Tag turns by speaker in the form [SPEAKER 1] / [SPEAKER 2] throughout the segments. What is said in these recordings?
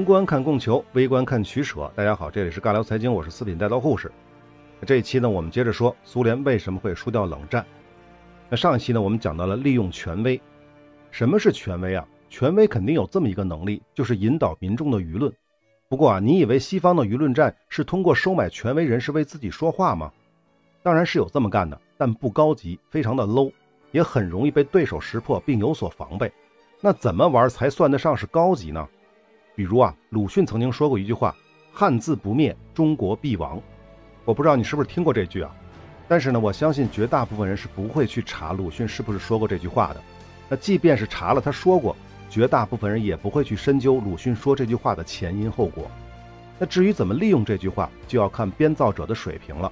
[SPEAKER 1] 宏观看供求，微观看取舍。大家好，这里是尬聊财经，我是四品带刀护士。这一期呢，我们接着说苏联为什么会输掉冷战。那上一期呢，我们讲到了利用权威。什么是权威啊？权威肯定有这么一个能力，就是引导民众的舆论。不过啊，你以为西方的舆论战是通过收买权威人士为自己说话吗？当然是有这么干的，但不高级，非常的 low，也很容易被对手识破并有所防备。那怎么玩才算得上是高级呢？比如啊，鲁迅曾经说过一句话：“汉字不灭，中国必亡。”我不知道你是不是听过这句啊？但是呢，我相信绝大部分人是不会去查鲁迅是不是说过这句话的。那即便是查了他说过，绝大部分人也不会去深究鲁迅说这句话的前因后果。那至于怎么利用这句话，就要看编造者的水平了。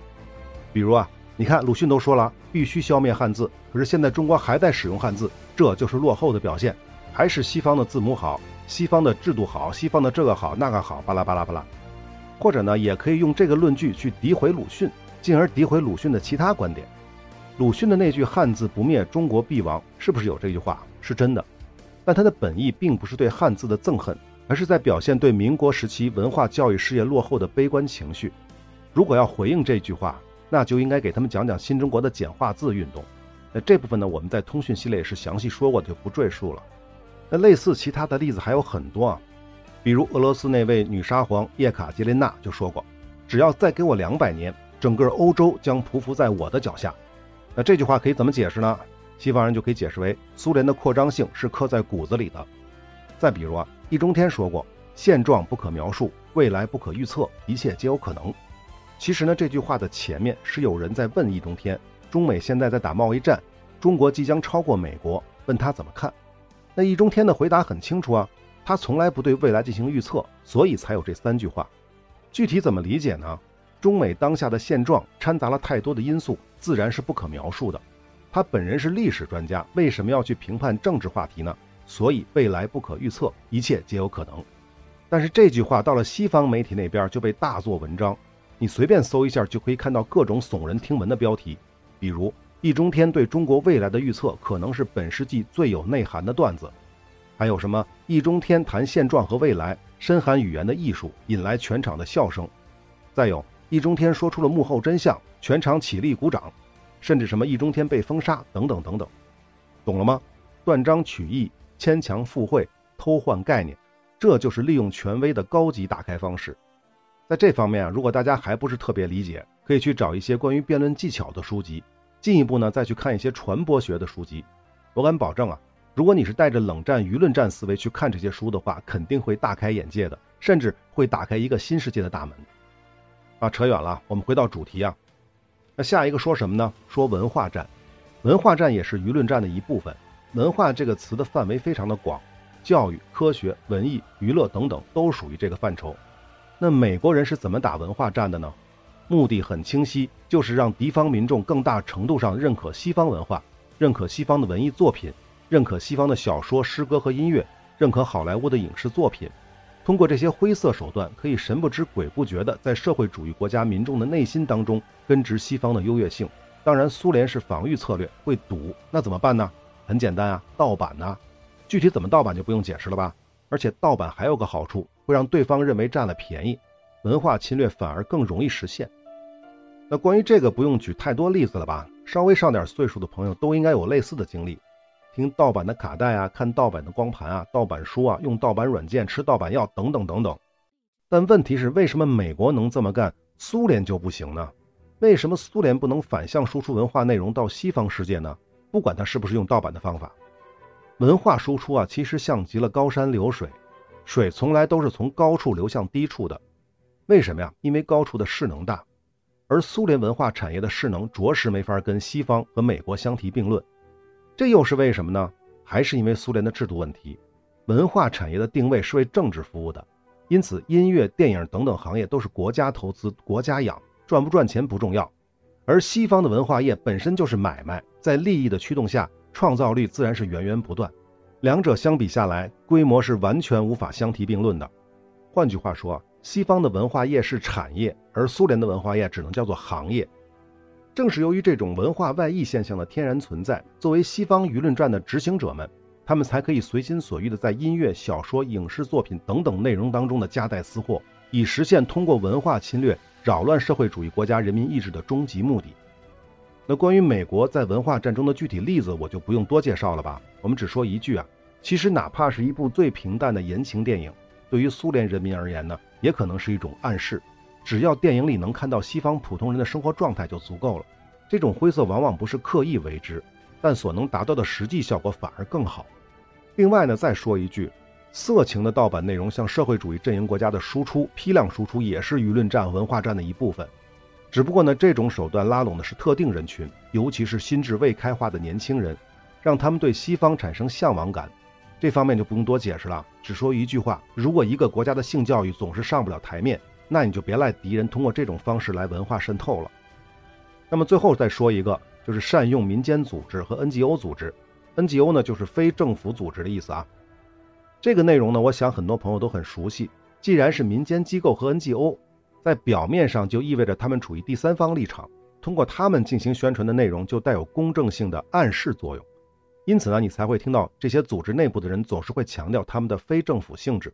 [SPEAKER 1] 比如啊，你看鲁迅都说了必须消灭汉字，可是现在中国还在使用汉字，这就是落后的表现，还是西方的字母好，西方的制度好，西方的这个好那个好，巴拉巴拉巴拉。或者呢，也可以用这个论据去诋毁鲁迅，进而诋毁鲁迅的其他观点。鲁迅的那句“汉字不灭，中国必亡”是不是有这句话？是真的，但他的本意并不是对汉字的憎恨，而是在表现对民国时期文化教育事业落后的悲观情绪。如果要回应这句话，那就应该给他们讲讲新中国的简化字运动。那这部分呢，我们在通讯系列也是详细说过，就不赘述了。那类似其他的例子还有很多啊，比如俄罗斯那位女沙皇叶卡捷琳娜就说过：“只要再给我两百年，整个欧洲将匍匐在我的脚下。”那这句话可以怎么解释呢？西方人就可以解释为苏联的扩张性是刻在骨子里的。再比如啊，易中天说过：“现状不可描述，未来不可预测，一切皆有可能。”其实呢，这句话的前面是有人在问易中天：中美现在在打贸易战，中国即将超过美国，问他怎么看？那易中天的回答很清楚啊，他从来不对未来进行预测，所以才有这三句话。具体怎么理解呢？中美当下的现状掺杂了太多的因素，自然是不可描述的。他本人是历史专家，为什么要去评判政治话题呢？所以未来不可预测，一切皆有可能。但是这句话到了西方媒体那边就被大做文章。你随便搜一下，就可以看到各种耸人听闻的标题，比如易中天对中国未来的预测可能是本世纪最有内涵的段子，还有什么易中天谈现状和未来，深含语言的艺术，引来全场的笑声。再有易中天说出了幕后真相，全场起立鼓掌，甚至什么易中天被封杀等等等等，懂了吗？断章取义、牵强附会、偷换概念，这就是利用权威的高级打开方式。在这方面啊，如果大家还不是特别理解，可以去找一些关于辩论技巧的书籍，进一步呢再去看一些传播学的书籍。我敢保证啊，如果你是带着冷战舆论战思维去看这些书的话，肯定会大开眼界的，甚至会打开一个新世界的大门。啊，扯远了，我们回到主题啊。那下一个说什么呢？说文化战，文化战也是舆论战的一部分。文化这个词的范围非常的广，教育、科学、文艺、娱乐等等都属于这个范畴。那美国人是怎么打文化战的呢？目的很清晰，就是让敌方民众更大程度上认可西方文化，认可西方的文艺作品，认可西方的小说、诗歌和音乐，认可好莱坞的影视作品。通过这些灰色手段，可以神不知鬼不觉地在社会主义国家民众的内心当中根植西方的优越性。当然，苏联是防御策略，会赌，那怎么办呢？很简单啊，盗版呐。具体怎么盗版就不用解释了吧？而且盗版还有个好处。会让对方认为占了便宜，文化侵略反而更容易实现。那关于这个不用举太多例子了吧？稍微上点岁数的朋友都应该有类似的经历：听盗版的卡带啊，看盗版的光盘啊，盗版书啊，用盗版软件，吃盗版药等等等等。但问题是，为什么美国能这么干，苏联就不行呢？为什么苏联不能反向输出文化内容到西方世界呢？不管它是不是用盗版的方法，文化输出啊，其实像极了高山流水。水从来都是从高处流向低处的，为什么呀？因为高处的势能大，而苏联文化产业的势能着实没法跟西方和美国相提并论。这又是为什么呢？还是因为苏联的制度问题。文化产业的定位是为政治服务的，因此音乐、电影等等行业都是国家投资、国家养，赚不赚钱不重要。而西方的文化业本身就是买卖，在利益的驱动下，创造力自然是源源不断。两者相比下来，规模是完全无法相提并论的。换句话说，西方的文化业是产业，而苏联的文化业只能叫做行业。正是由于这种文化外溢现象的天然存在，作为西方舆论战的执行者们，他们才可以随心所欲的在音乐、小说、影视作品等等内容当中的夹带私货，以实现通过文化侵略扰乱社会主义国家人民意志的终极目的。那关于美国在文化战争的具体例子，我就不用多介绍了吧。我们只说一句啊，其实哪怕是一部最平淡的言情电影，对于苏联人民而言呢，也可能是一种暗示。只要电影里能看到西方普通人的生活状态就足够了。这种灰色往往不是刻意为之，但所能达到的实际效果反而更好。另外呢，再说一句，色情的盗版内容向社会主义阵营国家的输出，批量输出也是舆论战、文化战的一部分。只不过呢，这种手段拉拢的是特定人群，尤其是心智未开化的年轻人，让他们对西方产生向往感。这方面就不用多解释了，只说一句话：如果一个国家的性教育总是上不了台面，那你就别赖敌人通过这种方式来文化渗透了。那么最后再说一个，就是善用民间组织和 NGO 组织。NGO 呢，就是非政府组织的意思啊。这个内容呢，我想很多朋友都很熟悉。既然是民间机构和 NGO，在表面上就意味着他们处于第三方立场，通过他们进行宣传的内容就带有公正性的暗示作用。因此呢，你才会听到这些组织内部的人总是会强调他们的非政府性质。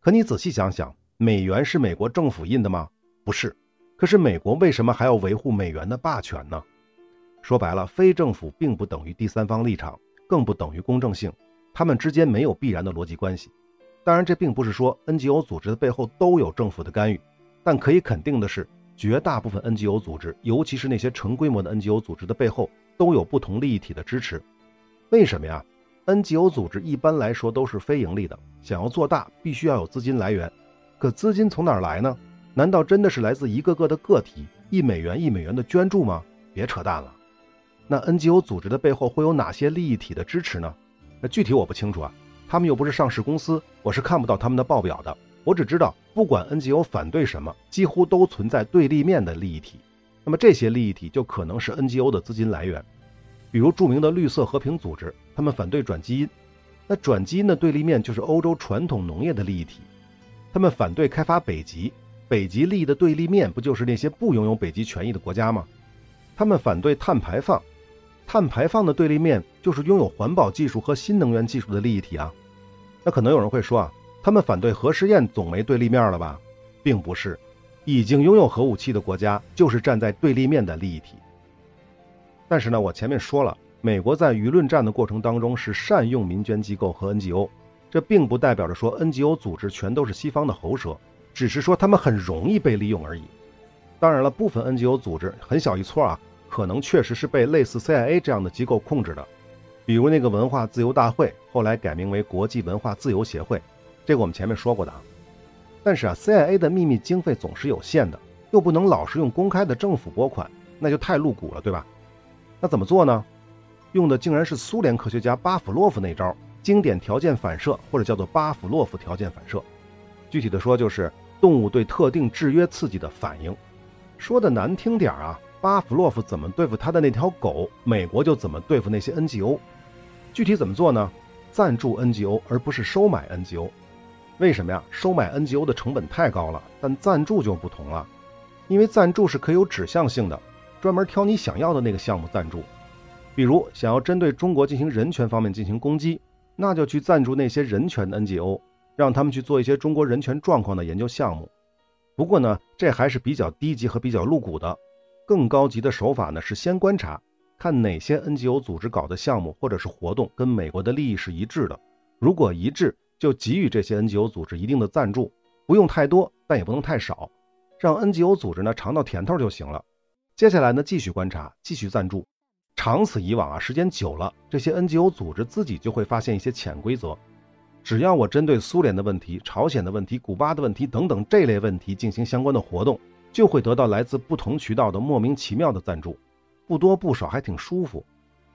[SPEAKER 1] 可你仔细想想，美元是美国政府印的吗？不是。可是美国为什么还要维护美元的霸权呢？说白了，非政府并不等于第三方立场，更不等于公正性，他们之间没有必然的逻辑关系。当然，这并不是说 NGO 组织的背后都有政府的干预。但可以肯定的是，绝大部分 NGO 组织，尤其是那些成规模的 NGO 组织的背后，都有不同利益体的支持。为什么呀？NGO 组织一般来说都是非盈利的，想要做大，必须要有资金来源。可资金从哪儿来呢？难道真的是来自一个个的个体，一美元一美元的捐助吗？别扯淡了。那 NGO 组织的背后会有哪些利益体的支持呢？那具体我不清楚啊，他们又不是上市公司，我是看不到他们的报表的。我只知道，不管 NGO 反对什么，几乎都存在对立面的利益体。那么这些利益体就可能是 NGO 的资金来源。比如著名的绿色和平组织，他们反对转基因。那转基因的对立面就是欧洲传统农业的利益体，他们反对开发北极。北极利益的对立面不就是那些不拥有北极权益的国家吗？他们反对碳排放，碳排放的对立面就是拥有环保技术和新能源技术的利益体啊。那可能有人会说啊。他们反对核试验，总没对立面了吧？并不是，已经拥有核武器的国家就是站在对立面的利益体。但是呢，我前面说了，美国在舆论战的过程当中是善用民间机构和 NGO，这并不代表着说 NGO 组织全都是西方的喉舌，只是说他们很容易被利用而已。当然了，部分 NGO 组织很小一撮啊，可能确实是被类似 CIA 这样的机构控制的，比如那个文化自由大会，后来改名为国际文化自由协会。这个我们前面说过的啊，但是啊，CIA 的秘密经费总是有限的，又不能老是用公开的政府拨款，那就太露骨了，对吧？那怎么做呢？用的竟然是苏联科学家巴甫洛夫那招经典条件反射，或者叫做巴甫洛夫条件反射。具体的说，就是动物对特定制约刺激的反应。说的难听点啊，巴甫洛夫怎么对付他的那条狗，美国就怎么对付那些 NGO。具体怎么做呢？赞助 NGO 而不是收买 NGO。为什么呀？收买 NGO 的成本太高了，但赞助就不同了，因为赞助是可以有指向性的，专门挑你想要的那个项目赞助。比如想要针对中国进行人权方面进行攻击，那就去赞助那些人权的 NGO，让他们去做一些中国人权状况的研究项目。不过呢，这还是比较低级和比较露骨的。更高级的手法呢，是先观察，看哪些 NGO 组织搞的项目或者是活动跟美国的利益是一致的，如果一致。就给予这些 NGO 组织一定的赞助，不用太多，但也不能太少，让 NGO 组织呢尝到甜头就行了。接下来呢，继续观察，继续赞助。长此以往啊，时间久了，这些 NGO 组织自己就会发现一些潜规则。只要我针对苏联的问题、朝鲜的问题、古巴的问题等等这类问题进行相关的活动，就会得到来自不同渠道的莫名其妙的赞助，不多不少，还挺舒服。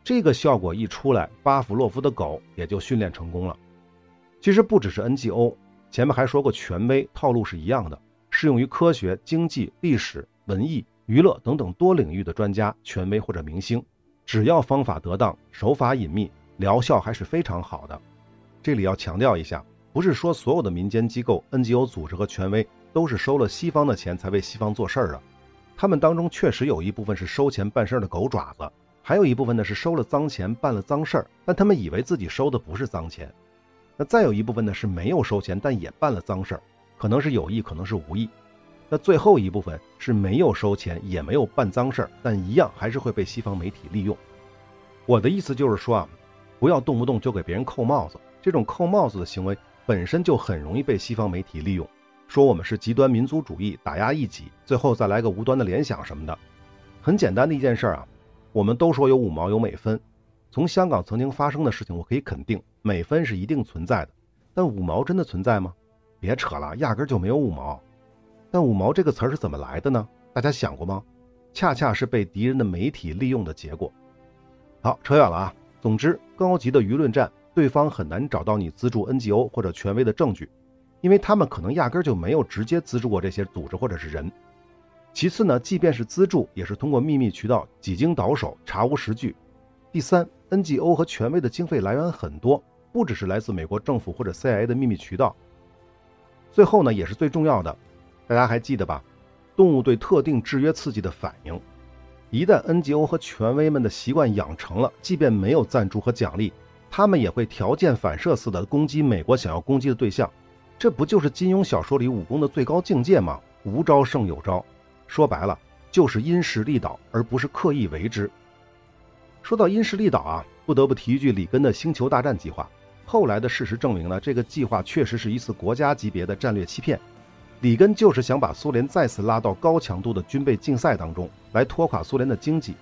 [SPEAKER 1] 这个效果一出来，巴甫洛夫的狗也就训练成功了。其实不只是 NGO，前面还说过，权威套路是一样的，适用于科学、经济、历史、文艺、娱乐等等多领域的专家、权威或者明星，只要方法得当、手法隐秘，疗效还是非常好的。这里要强调一下，不是说所有的民间机构、NGO 组织和权威都是收了西方的钱才为西方做事儿的，他们当中确实有一部分是收钱办事儿的狗爪子，还有一部分呢是收了脏钱办了脏事儿，但他们以为自己收的不是脏钱。那再有一部分呢是没有收钱，但也办了脏事儿，可能是有意，可能是无意。那最后一部分是没有收钱，也没有办脏事儿，但一样还是会被西方媒体利用。我的意思就是说啊，不要动不动就给别人扣帽子，这种扣帽子的行为本身就很容易被西方媒体利用，说我们是极端民族主义，打压异己，最后再来个无端的联想什么的。很简单的一件事儿啊，我们都说有五毛有美分，从香港曾经发生的事情，我可以肯定。美分是一定存在的，但五毛真的存在吗？别扯了，压根就没有五毛。但五毛这个词儿是怎么来的呢？大家想过吗？恰恰是被敌人的媒体利用的结果。好，扯远了啊。总之，高级的舆论战，对方很难找到你资助 NGO 或者权威的证据，因为他们可能压根就没有直接资助过这些组织或者是人。其次呢，即便是资助，也是通过秘密渠道，几经倒手，查无实据。第三，NGO 和权威的经费来源很多。不只是来自美国政府或者 CIA 的秘密渠道。最后呢，也是最重要的，大家还记得吧？动物对特定制约刺激的反应，一旦 NGO 和权威们的习惯养成了，即便没有赞助和奖励，他们也会条件反射似的攻击美国想要攻击的对象。这不就是金庸小说里武功的最高境界吗？无招胜有招，说白了就是因势利导，而不是刻意为之。说到因势利导啊，不得不提一句里根的星球大战计划。后来的事实证明呢，这个计划确实是一次国家级别的战略欺骗。里根就是想把苏联再次拉到高强度的军备竞赛当中，来拖垮苏联的经济。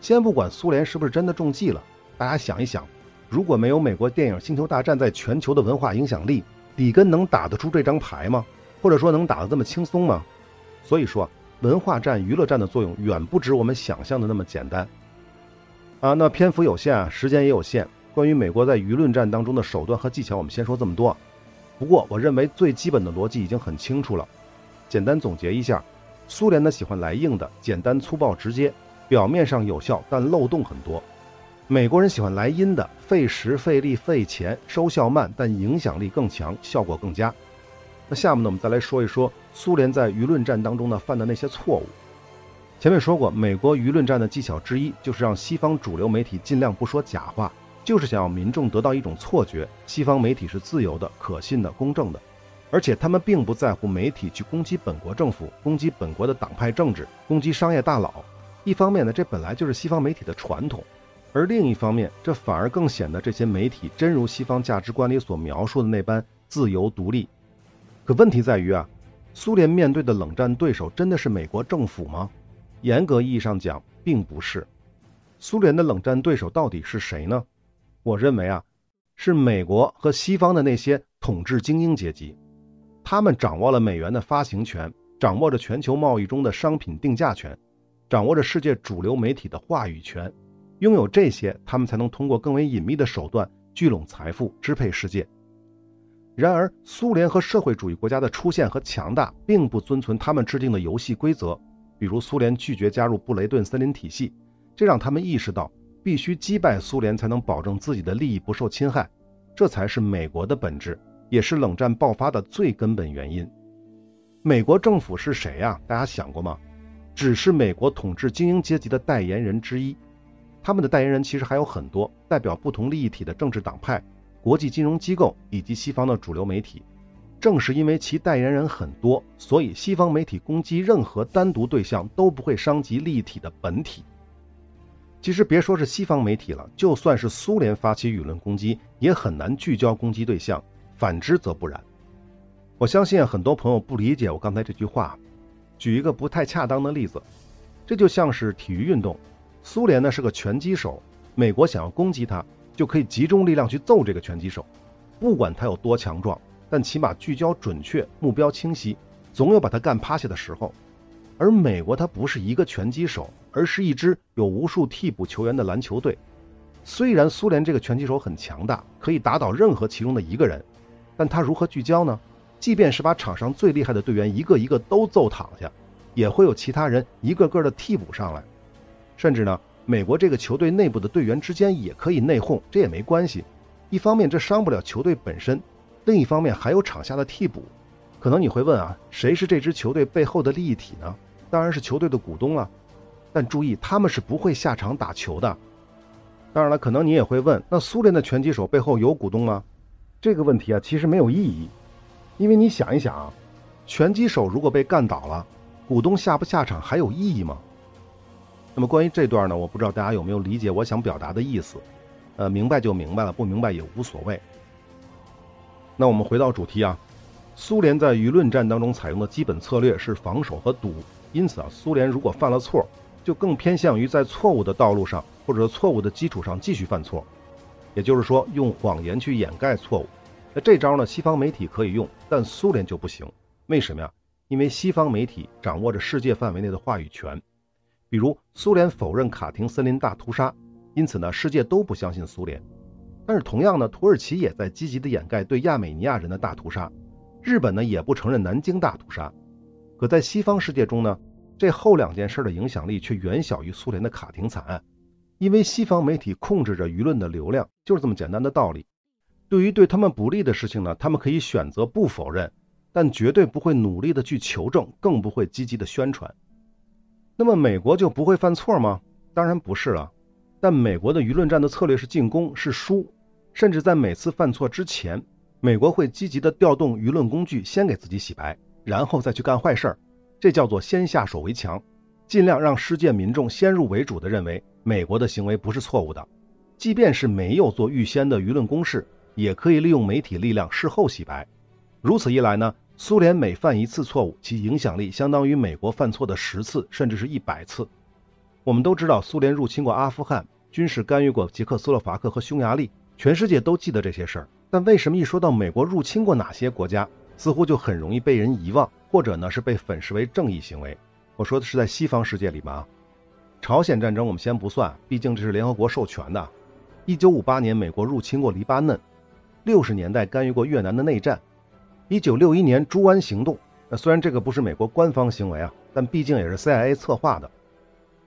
[SPEAKER 1] 先不管苏联是不是真的中计了，大家想一想，如果没有美国电影《星球大战》在全球的文化影响力，里根能打得出这张牌吗？或者说能打得这么轻松吗？所以说，文化战、娱乐战的作用远不止我们想象的那么简单。啊，那篇幅有限啊，时间也有限。关于美国在舆论战当中的手段和技巧，我们先说这么多。不过，我认为最基本的逻辑已经很清楚了。简单总结一下：苏联呢喜欢来硬的，简单粗暴直接，表面上有效，但漏洞很多；美国人喜欢来阴的，费时费力费钱，收效慢，但影响力更强，效果更佳。那下面呢，我们再来说一说苏联在舆论战当中呢犯的那些错误。前面说过，美国舆论战的技巧之一就是让西方主流媒体尽量不说假话。就是想要民众得到一种错觉，西方媒体是自由的、可信的、公正的，而且他们并不在乎媒体去攻击本国政府、攻击本国的党派政治、攻击商业大佬。一方面呢，这本来就是西方媒体的传统；而另一方面，这反而更显得这些媒体真如西方价值观里所描述的那般自由独立。可问题在于啊，苏联面对的冷战对手真的是美国政府吗？严格意义上讲，并不是。苏联的冷战对手到底是谁呢？我认为啊，是美国和西方的那些统治精英阶级，他们掌握了美元的发行权，掌握着全球贸易中的商品定价权，掌握着世界主流媒体的话语权。拥有这些，他们才能通过更为隐秘的手段聚拢财富，支配世界。然而，苏联和社会主义国家的出现和强大，并不遵从他们制定的游戏规则。比如，苏联拒绝加入布雷顿森林体系，这让他们意识到。必须击败苏联才能保证自己的利益不受侵害，这才是美国的本质，也是冷战爆发的最根本原因。美国政府是谁呀？大家想过吗？只是美国统治精英阶级的代言人之一。他们的代言人其实还有很多，代表不同利益体的政治党派、国际金融机构以及西方的主流媒体。正是因为其代言人很多，所以西方媒体攻击任何单独对象都不会伤及利益体的本体。其实别说是西方媒体了，就算是苏联发起舆论攻击，也很难聚焦攻击对象。反之则不然。我相信很多朋友不理解我刚才这句话。举一个不太恰当的例子，这就像是体育运动，苏联呢是个拳击手，美国想要攻击他，就可以集中力量去揍这个拳击手，不管他有多强壮，但起码聚焦准确，目标清晰，总有把他干趴下的时候。而美国它不是一个拳击手，而是一支有无数替补球员的篮球队。虽然苏联这个拳击手很强大，可以打倒任何其中的一个人，但他如何聚焦呢？即便是把场上最厉害的队员一个一个都揍躺下，也会有其他人一个个的替补上来。甚至呢，美国这个球队内部的队员之间也可以内讧，这也没关系。一方面这伤不了球队本身，另一方面还有场下的替补。可能你会问啊，谁是这支球队背后的利益体呢？当然是球队的股东了。但注意，他们是不会下场打球的。当然了，可能你也会问，那苏联的拳击手背后有股东吗？这个问题啊，其实没有意义，因为你想一想啊，拳击手如果被干倒了，股东下不下场还有意义吗？那么关于这段呢，我不知道大家有没有理解我想表达的意思，呃，明白就明白了，不明白也无所谓。那我们回到主题啊，苏联在舆论战当中采用的基本策略是防守和赌，因此啊，苏联如果犯了错，就更偏向于在错误的道路上或者错误的基础上继续犯错，也就是说用谎言去掩盖错误。那这招呢，西方媒体可以用，但苏联就不行。为什么呀？因为西方媒体掌握着世界范围内的话语权。比如苏联否认卡廷森林大屠杀，因此呢，世界都不相信苏联。但是同样呢，土耳其也在积极的掩盖对亚美尼亚人的大屠杀，日本呢也不承认南京大屠杀。可在西方世界中呢，这后两件事的影响力却远小于苏联的卡廷惨案，因为西方媒体控制着舆论的流量，就是这么简单的道理。对于对他们不利的事情呢，他们可以选择不否认，但绝对不会努力的去求证，更不会积极的宣传。那么美国就不会犯错吗？当然不是了。但美国的舆论战的策略是进攻，是输，甚至在每次犯错之前，美国会积极的调动舆论工具，先给自己洗白，然后再去干坏事儿。这叫做先下手为强，尽量让世界民众先入为主的认为美国的行为不是错误的，即便是没有做预先的舆论攻势，也可以利用媒体力量事后洗白。如此一来呢，苏联每犯一次错误，其影响力相当于美国犯错的十次，甚至是一百次。我们都知道，苏联入侵过阿富汗。军事干预过捷克斯洛伐克和匈牙利，全世界都记得这些事儿。但为什么一说到美国入侵过哪些国家，似乎就很容易被人遗忘，或者呢是被粉饰为正义行为？我说的是在西方世界里嘛。朝鲜战争我们先不算，毕竟这是联合国授权的。一九五八年，美国入侵过黎巴嫩；六十年代干预过越南的内战；一九六一年猪湾行动，那虽然这个不是美国官方行为啊，但毕竟也是 CIA 策划的。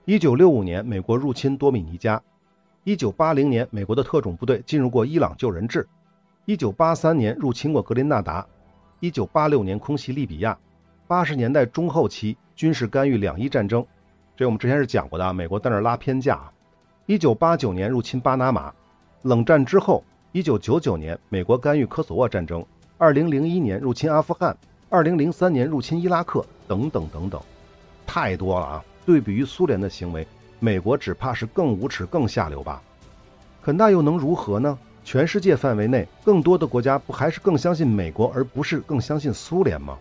[SPEAKER 1] 一九六五年，美国入侵多米尼加。一九八零年，美国的特种部队进入过伊朗救人质；一九八三年入侵过格林纳达；一九八六年空袭利比亚；八十年代中后期军事干预两伊战争，这我们之前是讲过的啊，美国在那拉偏架。一九八九年入侵巴拿马；冷战之后，一九九九年美国干预科索沃战争；二零零一年入侵阿富汗；二零零三年入侵伊拉克，等等等等，太多了啊！对比于苏联的行为。美国只怕是更无耻、更下流吧？可那又能如何呢？全世界范围内，更多的国家不还是更相信美国，而不是更相信苏联吗？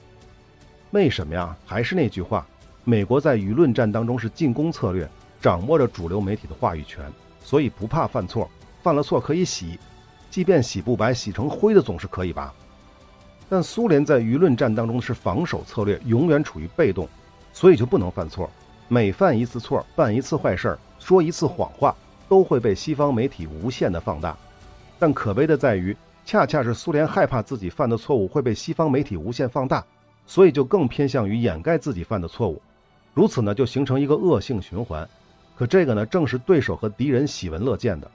[SPEAKER 1] 为什么呀？还是那句话，美国在舆论战当中是进攻策略，掌握着主流媒体的话语权，所以不怕犯错，犯了错可以洗，即便洗不白、洗成灰的总是可以吧？但苏联在舆论战当中是防守策略，永远处于被动，所以就不能犯错。每犯一次错，办一次坏事，说一次谎话，都会被西方媒体无限的放大。但可悲的在于，恰恰是苏联害怕自己犯的错误会被西方媒体无限放大，所以就更偏向于掩盖自己犯的错误。如此呢，就形成一个恶性循环。可这个呢，正是对手和敌人喜闻乐见的。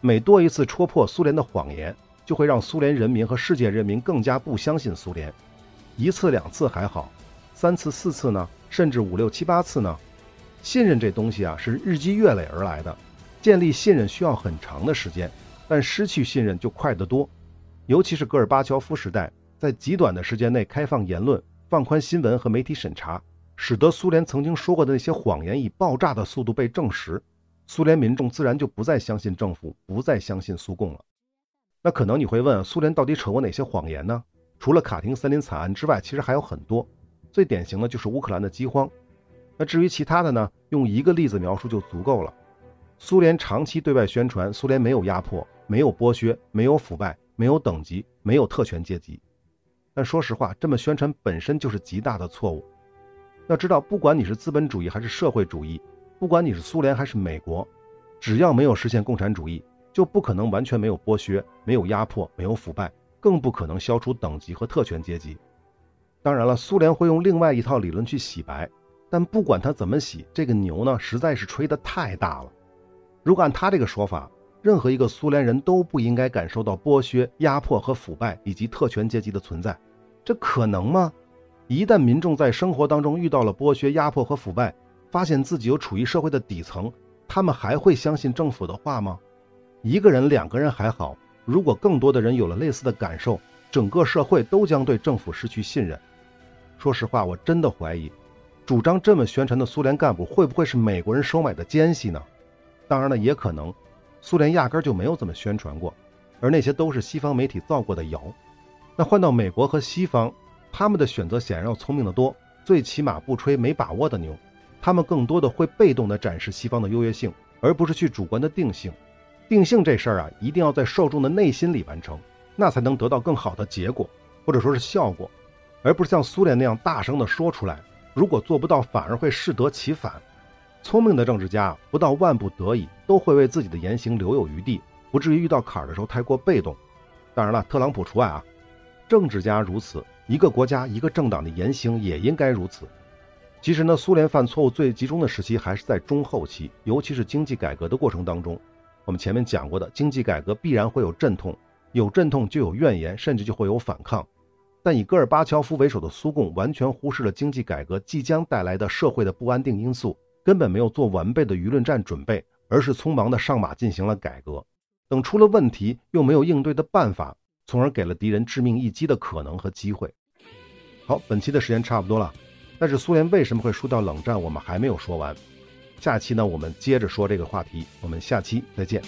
[SPEAKER 1] 每多一次戳破苏联的谎言，就会让苏联人民和世界人民更加不相信苏联。一次两次还好，三次四次呢，甚至五六七八次呢？信任这东西啊，是日积月累而来的。建立信任需要很长的时间，但失去信任就快得多。尤其是戈尔巴乔夫时代，在极短的时间内开放言论、放宽新闻和媒体审查，使得苏联曾经说过的那些谎言以爆炸的速度被证实。苏联民众自然就不再相信政府，不再相信苏共了。那可能你会问，苏联到底扯过哪些谎言呢？除了卡廷森林惨案之外，其实还有很多。最典型的就是乌克兰的饥荒。那至于其他的呢？用一个例子描述就足够了。苏联长期对外宣传，苏联没有压迫，没有剥削，没有腐败，没有等级，没有特权阶级。但说实话，这么宣传本身就是极大的错误。要知道，不管你是资本主义还是社会主义，不管你是苏联还是美国，只要没有实现共产主义，就不可能完全没有剥削、没有压迫、没有腐败，更不可能消除等级和特权阶级。当然了，苏联会用另外一套理论去洗白。但不管他怎么洗，这个牛呢，实在是吹得太大了。如果按他这个说法，任何一个苏联人都不应该感受到剥削、压迫和腐败以及特权阶级的存在，这可能吗？一旦民众在生活当中遇到了剥削、压迫和腐败，发现自己又处于社会的底层，他们还会相信政府的话吗？一个人、两个人还好，如果更多的人有了类似的感受，整个社会都将对政府失去信任。说实话，我真的怀疑，主张这么宣传的苏联干部会不会是美国人收买的奸细呢？当然了，也可能，苏联压根就没有这么宣传过，而那些都是西方媒体造过的谣。那换到美国和西方，他们的选择显然要聪明得多，最起码不吹没把握的牛。他们更多的会被动地展示西方的优越性，而不是去主观的定性。定性这事儿啊，一定要在受众的内心里完成，那才能得到更好的结果，或者说是效果，而不是像苏联那样大声地说出来。如果做不到，反而会适得其反。聪明的政治家不到万不得已，都会为自己的言行留有余地，不至于遇到坎儿的时候太过被动。当然了，特朗普除外啊。政治家如此，一个国家、一个政党的言行也应该如此。其实呢，苏联犯错误最集中的时期还是在中后期，尤其是经济改革的过程当中。我们前面讲过的，经济改革必然会有阵痛，有阵痛就有怨言，甚至就会有反抗。但以戈尔巴乔夫为首的苏共完全忽视了经济改革即将带来的社会的不安定因素，根本没有做完备的舆论战准备，而是匆忙的上马进行了改革。等出了问题，又没有应对的办法，从而给了敌人致命一击的可能和机会。好，本期的时间差不多了。但是苏联为什么会输掉冷战？我们还没有说完，下期呢，我们接着说这个话题。我们下期再见。